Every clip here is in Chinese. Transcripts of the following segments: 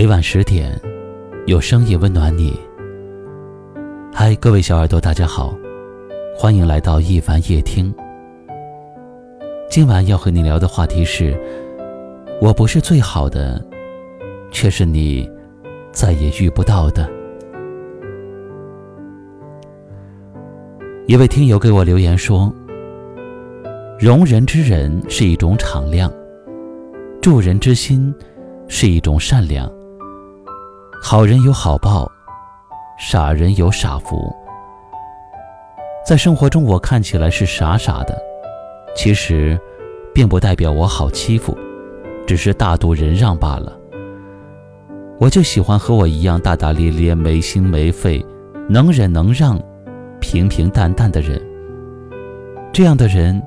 每晚十点，有声音温暖你。嗨，各位小耳朵，大家好，欢迎来到一凡夜听。今晚要和你聊的话题是：我不是最好的，却是你再也遇不到的。一位听友给我留言说：“容人之人是一种敞亮，助人之心是一种善良。”好人有好报，傻人有傻福。在生活中，我看起来是傻傻的，其实，并不代表我好欺负，只是大度忍让罢了。我就喜欢和我一样大大咧咧、没心没肺、能忍能让、平平淡淡的人。这样的人，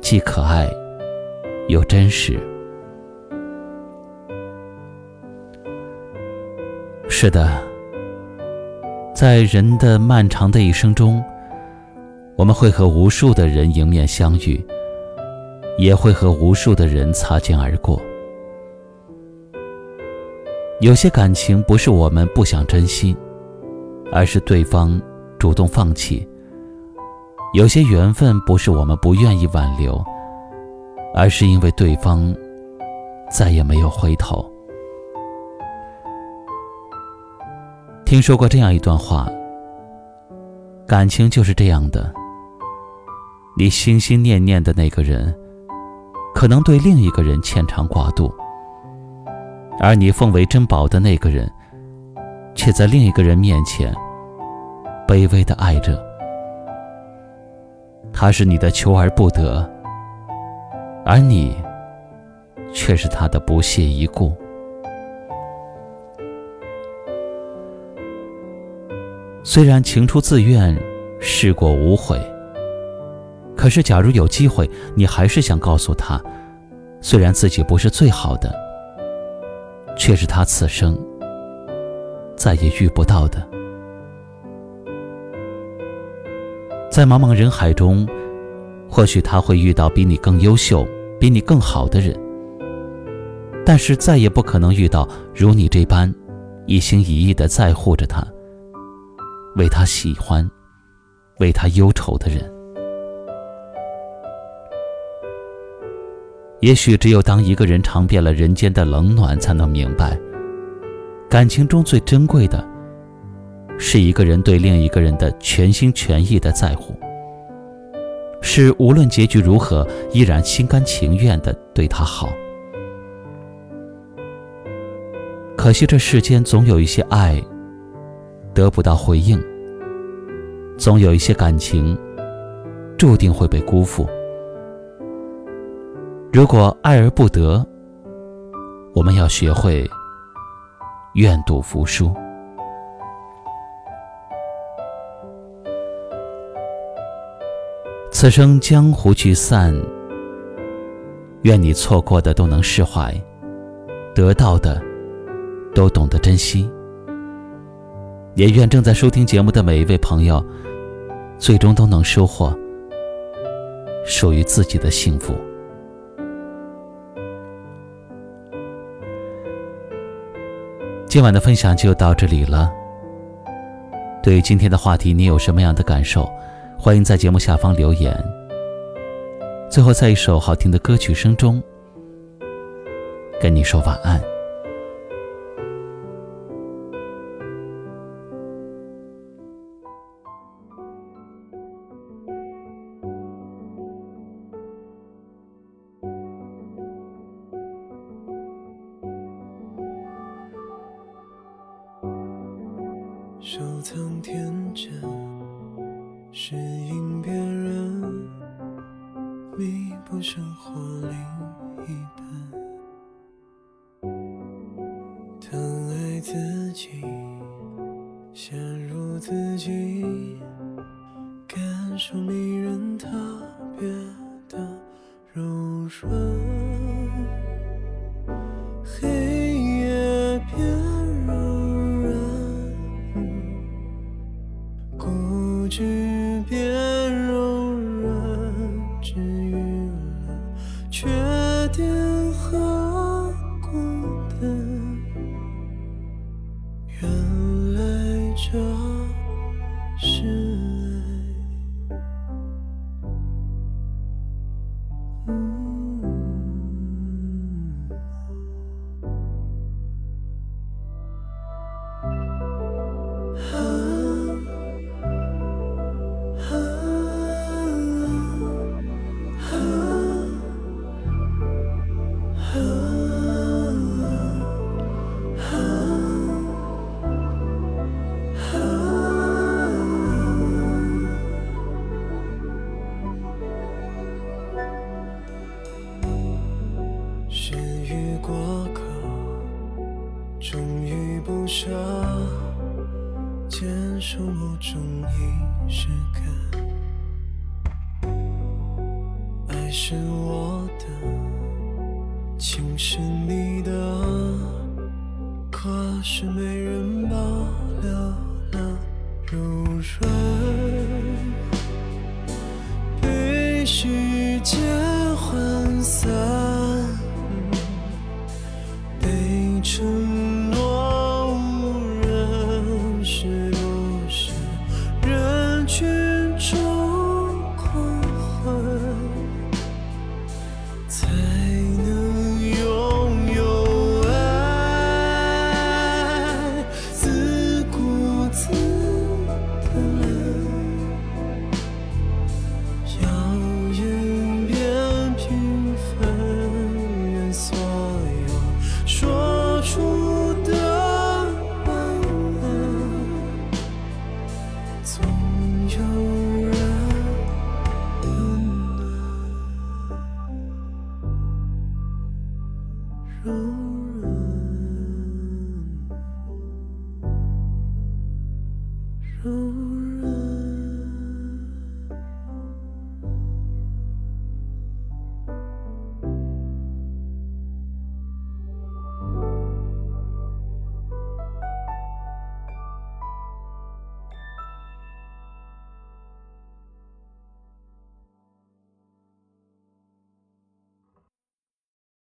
既可爱，又真实。是的，在人的漫长的一生中，我们会和无数的人迎面相遇，也会和无数的人擦肩而过。有些感情不是我们不想珍惜，而是对方主动放弃；有些缘分不是我们不愿意挽留，而是因为对方再也没有回头。听说过这样一段话：感情就是这样的，你心心念念的那个人，可能对另一个人牵肠挂肚；而你奉为珍宝的那个人，却在另一个人面前卑微的爱着。他是你的求而不得，而你却是他的不屑一顾。虽然情出自愿，事过无悔。可是，假如有机会，你还是想告诉他，虽然自己不是最好的，却是他此生再也遇不到的。在茫茫人海中，或许他会遇到比你更优秀、比你更好的人，但是再也不可能遇到如你这般一心一意的在乎着他。为他喜欢，为他忧愁的人，也许只有当一个人尝遍了人间的冷暖，才能明白，感情中最珍贵的，是一个人对另一个人的全心全意的在乎，是无论结局如何，依然心甘情愿的对他好。可惜这世间总有一些爱。得不到回应，总有一些感情注定会被辜负。如果爱而不得，我们要学会愿赌服输。此生江湖聚散，愿你错过的都能释怀，得到的都懂得珍惜。也愿正在收听节目的每一位朋友，最终都能收获属于自己的幸福。今晚的分享就到这里了。对于今天的话题，你有什么样的感受？欢迎在节目下方留言。最后，在一首好听的歌曲声中，跟你说晚安。收藏天真，适应别人，弥补生活另一半。疼爱自己，句别坚守某种仪式感爱是我的情是你的可是没人保留了柔软。